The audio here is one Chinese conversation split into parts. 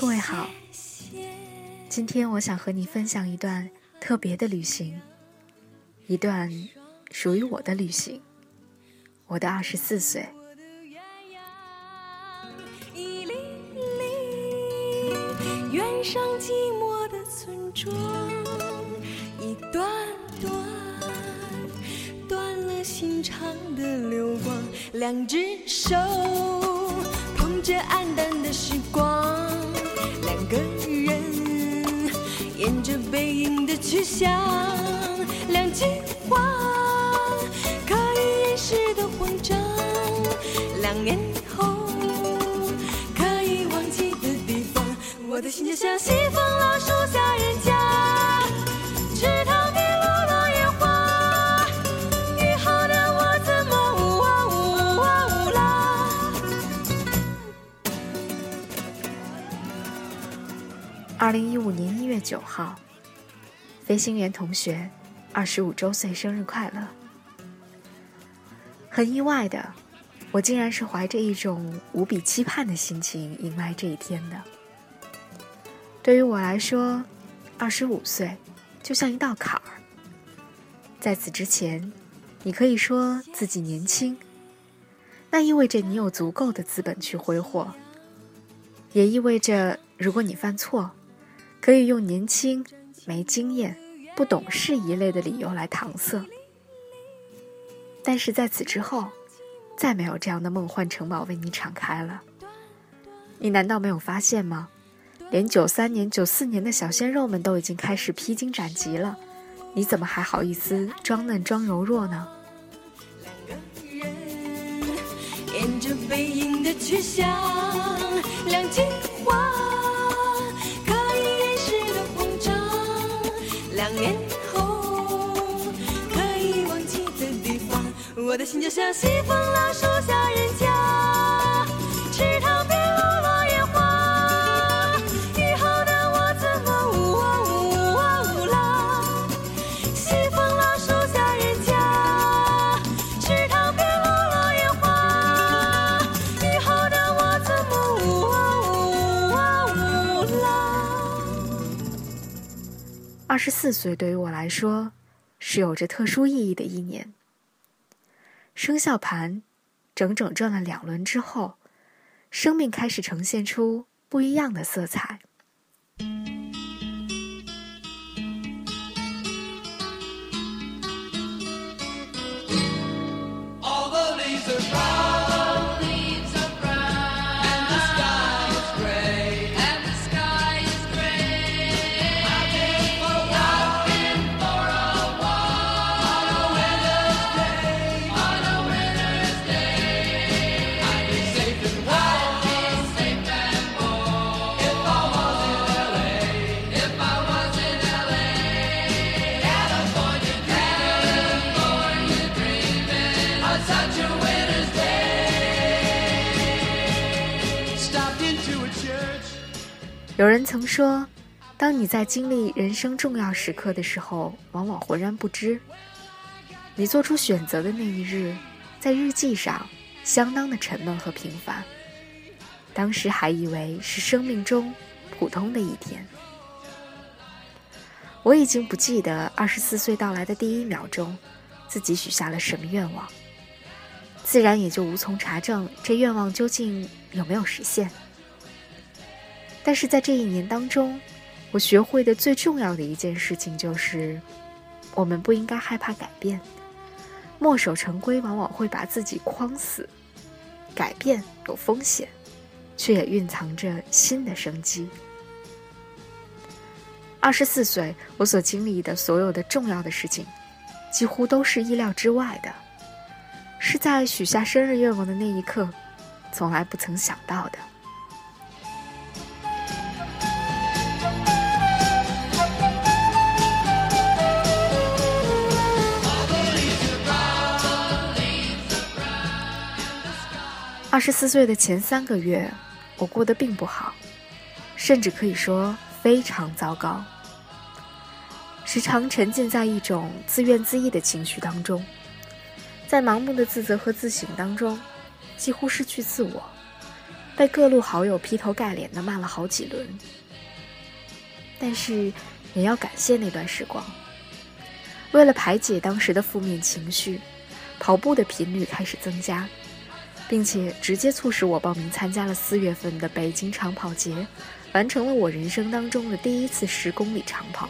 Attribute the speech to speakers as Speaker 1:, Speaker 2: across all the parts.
Speaker 1: 各位好，今天我想和你分享一段特别的旅行，一段属于我的旅行，我的二十四岁。远上寂寞的村庄，一段段断了心肠的流光，两只手捧着黯淡的时，两个人沿着背影的去向，两句话可以掩饰的慌张，两年后可以忘记的地方。我的心就像西风二零一五年一月九号，飞行员同学二十五周岁生日快乐！很意外的，我竟然是怀着一种无比期盼的心情迎来这一天的。对于我来说，二十五岁就像一道坎儿。在此之前，你可以说自己年轻，那意味着你有足够的资本去挥霍，也意味着如果你犯错，可以用年轻、没经验、不懂事一类的理由来搪塞。但是在此之后，再没有这样的梦幻城堡为你敞开了。你难道没有发现吗？连九三年、九四年的小鲜肉们都已经开始披荆斩棘了，你怎么还好意思装嫩装柔弱呢？沿着背影的去向，两句话我的心就像西风老树下人家，池塘边落落野花。雨后的我怎么呜哇呜哇呜啦？西风老树下人家，池塘边
Speaker 2: 落落野花。雨后的我怎么呜哇呜哇呜啦
Speaker 1: 二十四岁对于我来说，是有着特殊意义的一年。生肖盘整整转了两轮之后，生命开始呈现出不一样的色彩。有人曾说，当你在经历人生重要时刻的时候，往往浑然不知。你做出选择的那一日，在日记上相当的沉闷和平凡。当时还以为是生命中普通的一天。我已经不记得二十四岁到来的第一秒钟，自己许下了什么愿望，自然也就无从查证这愿望究竟有没有实现。但是在这一年当中，我学会的最重要的一件事情就是，我们不应该害怕改变。墨守成规往往会把自己框死，改变有风险，却也蕴藏着新的生机。二十四岁，我所经历的所有的重要的事情，几乎都是意料之外的，是在许下生日愿望的那一刻，从来不曾想到的。二十四岁的前三个月，我过得并不好，甚至可以说非常糟糕。时常沉浸在一种自怨自艾的情绪当中，在盲目的自责和自省当中，几乎失去自我，被各路好友劈头盖脸的骂了好几轮。但是，也要感谢那段时光。为了排解当时的负面情绪，跑步的频率开始增加，并且直接促使我报名参加了四月份的北京长跑节，完成了我人生当中的第一次十公里长跑。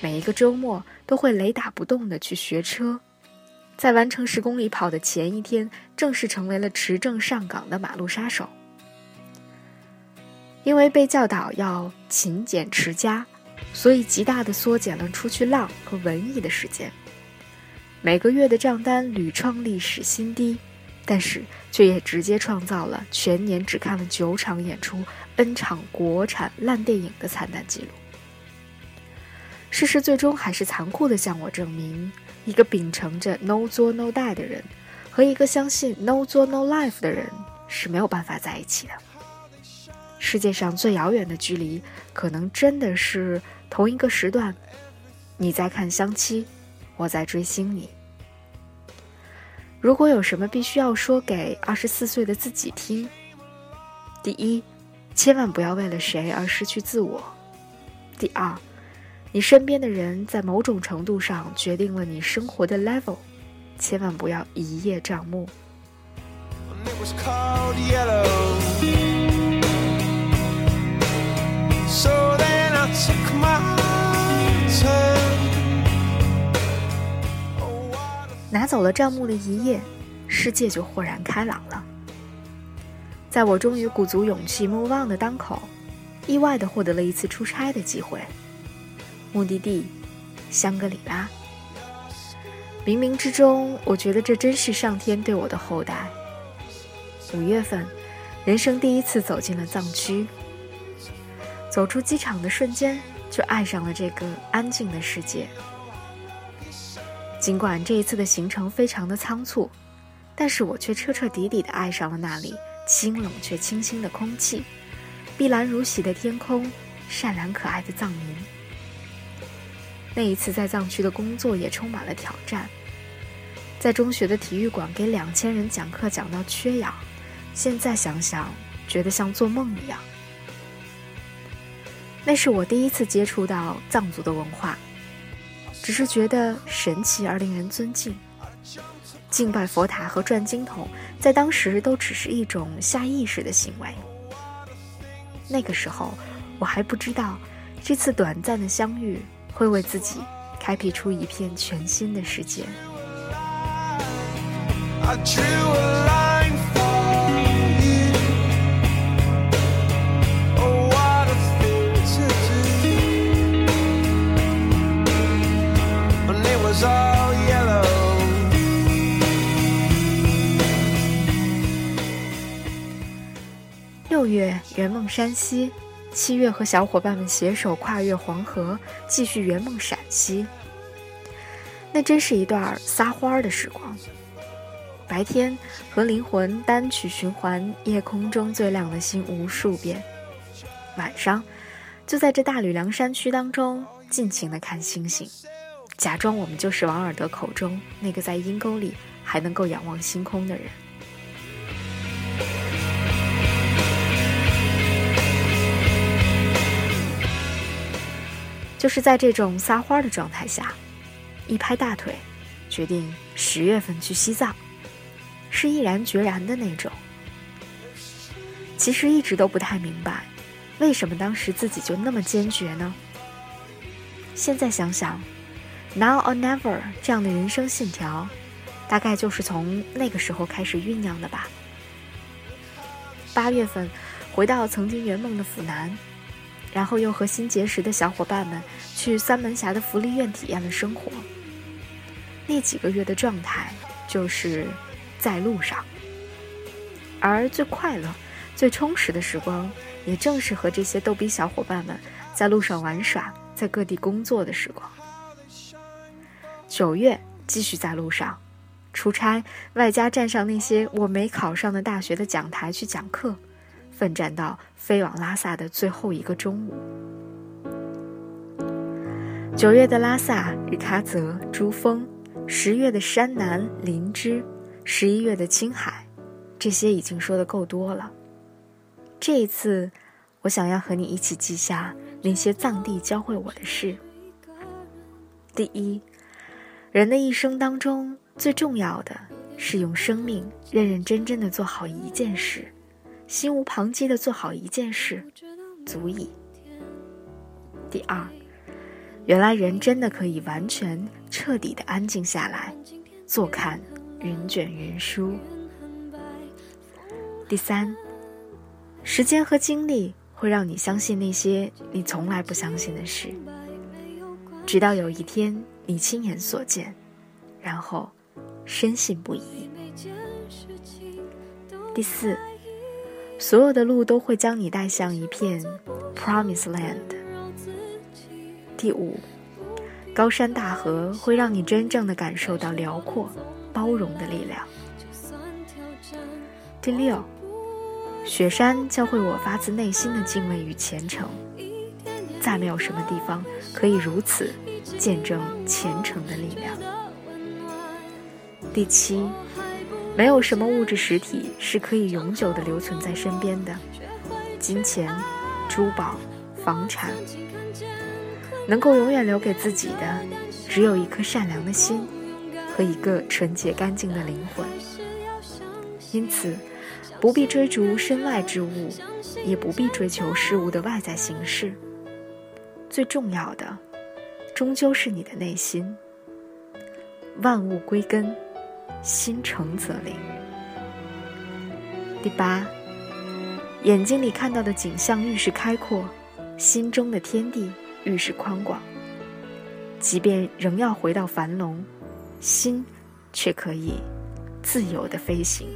Speaker 1: 每一个周末都会雷打不动的去学车，在完成十公里跑的前一天，正式成为了持证上岗的马路杀手。因为被教导要勤俭持家，所以极大的缩减了出去浪和文艺的时间。每个月的账单屡创历史新低，但是却也直接创造了全年只看了九场演出、N 场国产烂电影的惨淡记录。事实最终还是残酷的向我证明，一个秉承着 “no 作 no die” 的人，和一个相信 “no 作 no life” 的人是没有办法在一起的。世界上最遥远的距离，可能真的是同一个时段，你在看相妻，我在追星你。如果有什么必须要说给二十四岁的自己听，第一，千万不要为了谁而失去自我；第二，你身边的人在某种程度上决定了你生活的 level，千万不要一叶障目。拿走了账目的一夜，世界就豁然开朗了。在我终于鼓足勇气 move on 的当口，意外的获得了一次出差的机会，目的地香格里拉。冥冥之中，我觉得这真是上天对我的厚待。五月份，人生第一次走进了藏区，走出机场的瞬间，就爱上了这个安静的世界。尽管这一次的行程非常的仓促，但是我却彻彻底底的爱上了那里清冷却清新的空气，碧蓝如洗的天空，善良可爱的藏民。那一次在藏区的工作也充满了挑战，在中学的体育馆给两千人讲课讲到缺氧，现在想想觉得像做梦一样。那是我第一次接触到藏族的文化。只是觉得神奇而令人尊敬。敬拜佛塔和转经筒，在当时都只是一种下意识的行为。那个时候，我还不知道，这次短暂的相遇会为自己开辟出一片全新的世界。So yellow 六月圆梦山西，七月和小伙伴们携手跨越黄河，继续圆梦陕西。那真是一段撒欢儿的时光。白天和灵魂单曲循环夜空中最亮的星无数遍，晚上就在这大吕梁山区当中尽情的看星星，假装我们就是王尔德口中那个在阴沟里还能够仰望星空的人。就是在这种撒欢的状态下，一拍大腿，决定十月份去西藏，是毅然决然的那种。其实一直都不太明白，为什么当时自己就那么坚决呢？现在想想，now or never 这样的人生信条，大概就是从那个时候开始酝酿的吧。八月份，回到曾经圆梦的阜南。然后又和新结识的小伙伴们去三门峡的福利院体验了生活。那几个月的状态就是在路上，而最快乐、最充实的时光，也正是和这些逗比小伙伴们在路上玩耍、在各地工作的时光。九月继续在路上出差，外加站上那些我没考上的大学的讲台去讲课。奋战到飞往拉萨的最后一个中午。九月的拉萨日喀则珠峰，十月的山南林芝，十一月的青海，这些已经说的够多了。这一次，我想要和你一起记下那些藏地教会我的事。第一，人的一生当中最重要的是用生命认认真真的做好一件事，心无旁骛的做好一件事，足矣。第二，原来人真的可以完全彻底的安静下来，坐看云卷云舒。第三，时间和经历会让你相信那些你从来不相信的事。直到有一天你亲眼所见，然后深信不疑。第四，所有的路都会将你带向一片 Promise Land。第五，高山大河会让你真正的感受到辽阔、包容的力量。第六，雪山教会我发自内心的敬畏与虔诚。再没有什么地方可以如此见证虔诚的力量。第七，没有什么物质实体是可以永久的留存在身边的，金钱、珠宝、房产，能够永远留给自己的，只有一颗善良的心和一个纯洁干净的灵魂。因此，不必追逐身外之物，也不必追求事物的外在形式。最重要的，终究是你的内心。万物归根，心诚则灵。第八，眼睛里看到的景象愈是开阔，心中的天地愈是宽广。即便仍要回到樊笼，心却可以自由的飞行。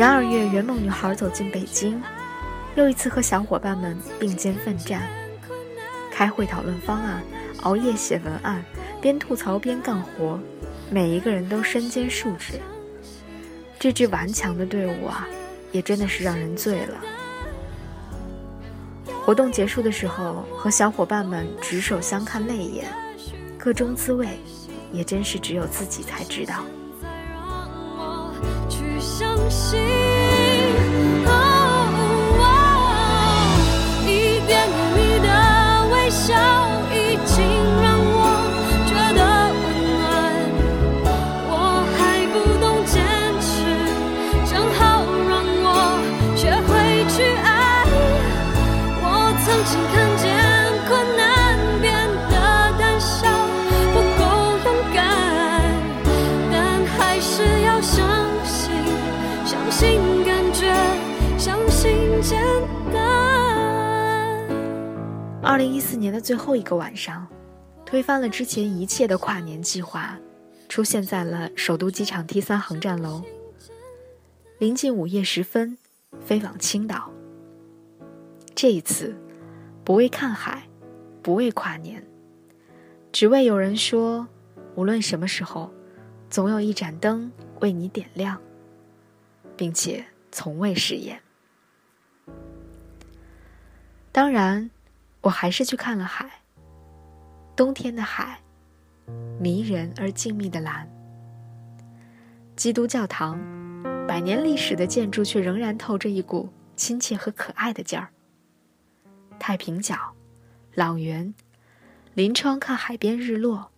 Speaker 1: 十二月，圆梦女孩走进北京，又一次和小伙伴们并肩奋战，开会讨论方案，熬夜写文案，边吐槽边干活，每一个人都身兼数职。这支顽强的队伍啊，也真的是让人醉了。活动结束的时候，和小伙伴们执手相看泪眼，各中滋味，也真是只有自己才知道。心。二零一四年的最后一个晚上，推翻了之前一切的跨年计划，出现在了首都机场 T 三航站楼。临近午夜时分，飞往青岛。这一次，不为看海，不为跨年，只为有人说，无论什么时候，总有一盏灯为你点亮，并且从未食言。当然。我还是去看了海。冬天的海，迷人而静谧的蓝。基督教堂，百年历史的建筑却仍然透着一股亲切和可爱的劲儿。太平角，朗园，临窗看海边日落。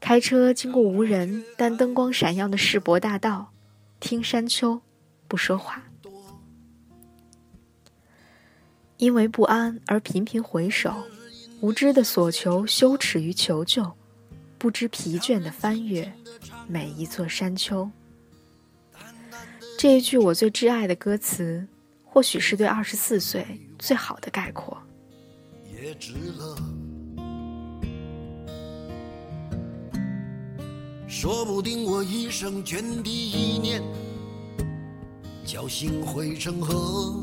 Speaker 1: 开车经过无人但灯光闪耀的世博大道，听山丘，不说话。因为不安而频频回首，无知的所求，羞耻于求救，不知疲倦的翻越每一座山丘。这一句我最挚爱的歌词，或许是对二十四岁最好的概括。
Speaker 3: 也值了。说不定我一生涓滴一念，侥幸汇成河。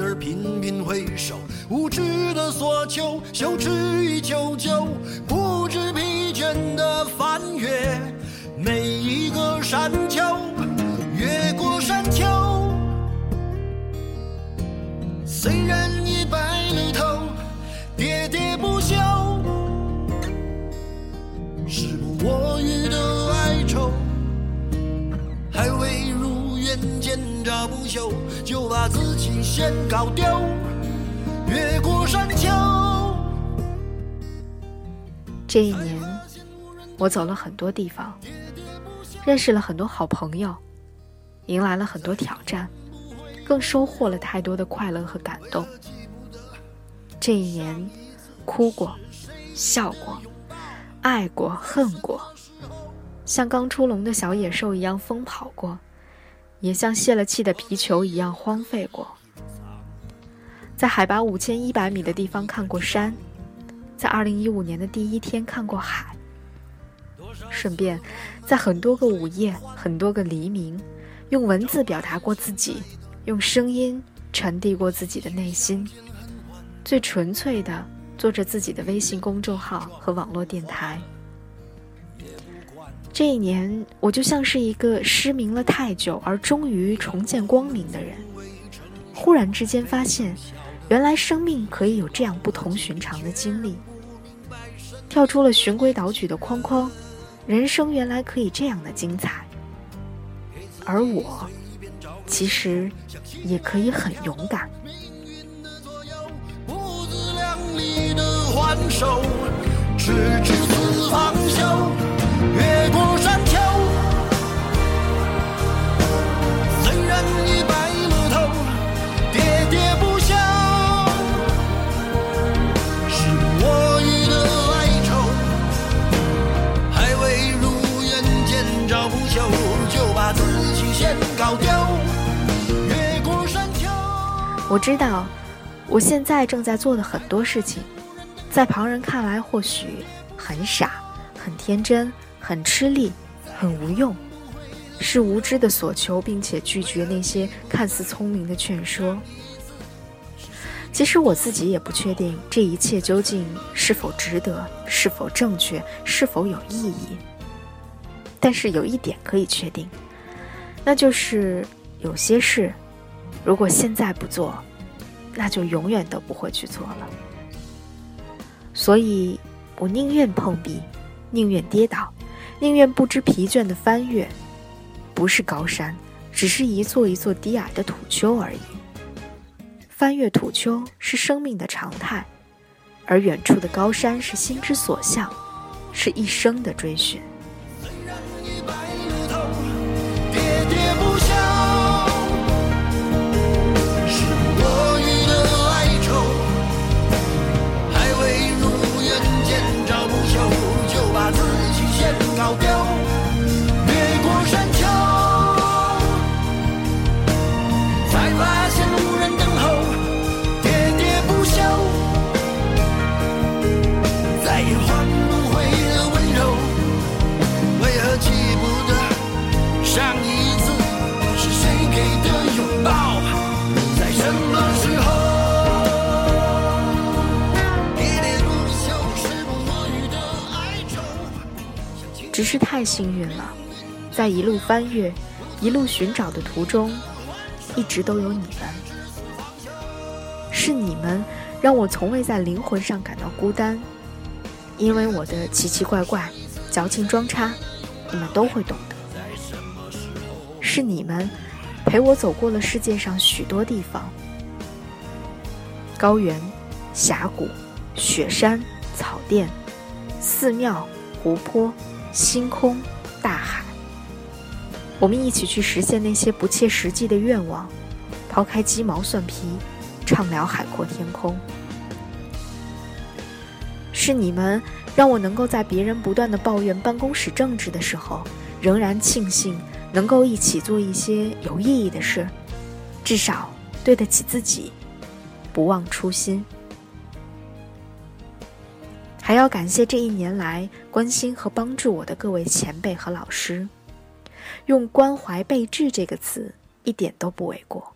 Speaker 3: 而频频回首，无知的索求，羞耻与求救，不知疲倦的翻越每一个山丘，越过山丘。虽然已白了头，喋喋不休，时不我予的哀愁，还未如愿见着不朽，自己先搞丢，越过山丘。
Speaker 1: 这一年，我走了很多地方，认识了很多好朋友，迎来了很多挑战。更收获了太多的快乐和感动。这一年，哭过，笑过，爱过，恨过，像刚出笼的小野兽一样疯跑过，也像泄了气的皮球一样荒废过。在海拔五千一百米的地方看过山，在二零一五年的第一天看过海，顺便在很多个午夜、很多个黎明，用文字表达过自己。用声音传递过自己的内心，最纯粹的做着自己的微信公众号和网络电台。这一年，我就像是一个失明了太久而终于重见光明的人，忽然之间发现，原来生命可以有这样不同寻常的经历，跳出了循规蹈矩的框框，人生原来可以这样的精彩，而我。其实也可以很勇敢。越过我知道，我现在正在做的很多事情，在旁人看来或许很傻、很天真、很吃力、很无用，是无知的所求，并且拒绝那些看似聪明的劝说。其实我自己也不确定这一切究竟是否值得、是否正确、是否有意义。但是有一点可以确定，那就是有些事。如果现在不做，那就永远都不会去做了。所以，我宁愿碰壁，宁愿跌倒，宁愿不知疲倦的翻越。不是高山，只是一座一座低矮的土丘而已。翻越土丘是生命的常态，而远处的高山是心之所向，是一生的追寻。只是太幸运了，在一路翻越、一路寻找的途中，一直都有你们。是你们让我从未在灵魂上感到孤单，因为我的奇奇怪怪、矫情装叉，你们都会懂得。是你们陪我走过了世界上许多地方：高原、峡谷、雪山、草甸、寺庙、湖泊、星空、大海。我们一起去实现那些不切实际的愿望，抛开鸡毛蒜皮，畅聊海阔天空。是你们让我能够在别人不断的抱怨办公室政治的时候，仍然庆幸能够一起做一些有意义的事，至少对得起自己，不忘初心。还要感谢这一年来关心和帮助我的各位前辈和老师。用“关怀备至”这个词一点都不为过。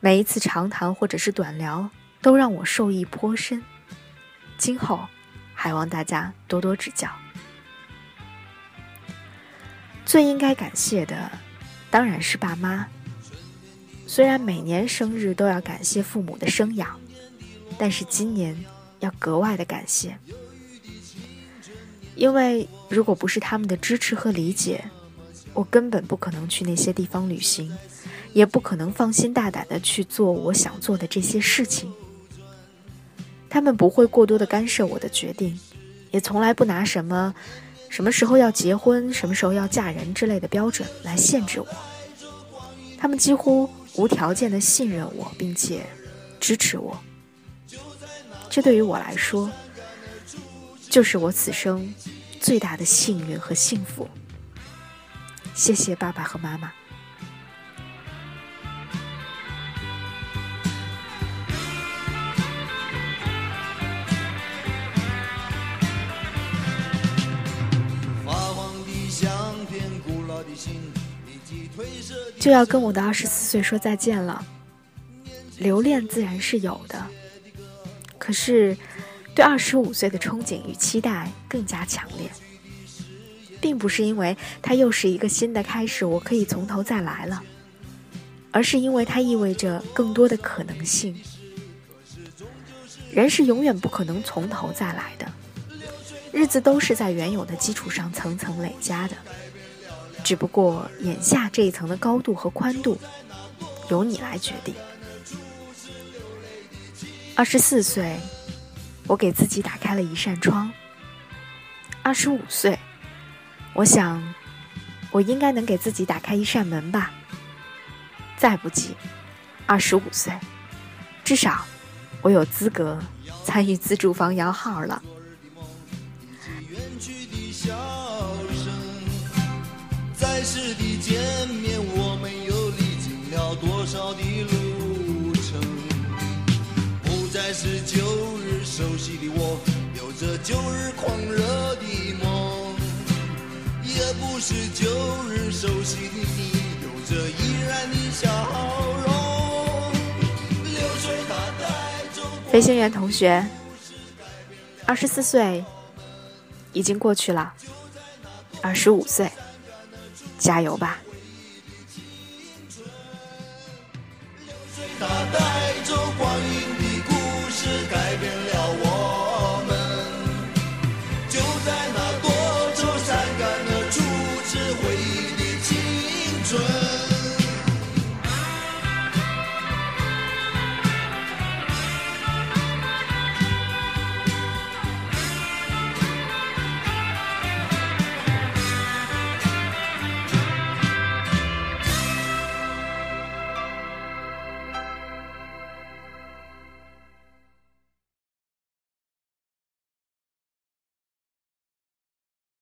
Speaker 1: 每一次长谈或者是短聊，都让我受益颇深。今后还望大家多多指教。最应该感谢的，当然是爸妈。虽然每年生日都要感谢父母的生养，但是今年要格外的感谢，因为如果不是他们的支持和理解，我根本不可能去那些地方旅行，也不可能放心大胆的去做我想做的这些事情。他们不会过多的干涉我的决定，也从来不拿什么什么时候要结婚、什么时候要嫁人之类的标准来限制我。他们几乎无条件的信任我，并且支持我。这对于我来说，就是我此生最大的幸运和幸福。谢谢爸爸和妈妈。就要跟我的二十四岁说再见了。留恋自然是有的，可是对二十五岁的憧憬与期待更加强烈。并不是因为它又是一个新的开始，我可以从头再来了，而是因为它意味着更多的可能性。人是永远不可能从头再来的，日子都是在原有的基础上层层累加的，只不过眼下这一层的高度和宽度，由你来决定。二十四岁，我给自己打开了一扇窗。二十五岁。我想，我应该能给自己打开一扇门吧。再不济，二十五岁，至少我有资格参与自住房摇号了。再次的见面，我们又历经了多少的路？是旧日熟悉的我，有着旧日狂热的梦。也不是旧日熟悉的你，有着依然的笑容。飞行员同学，二十四岁已经过去了，二十五岁，加油吧！流水它带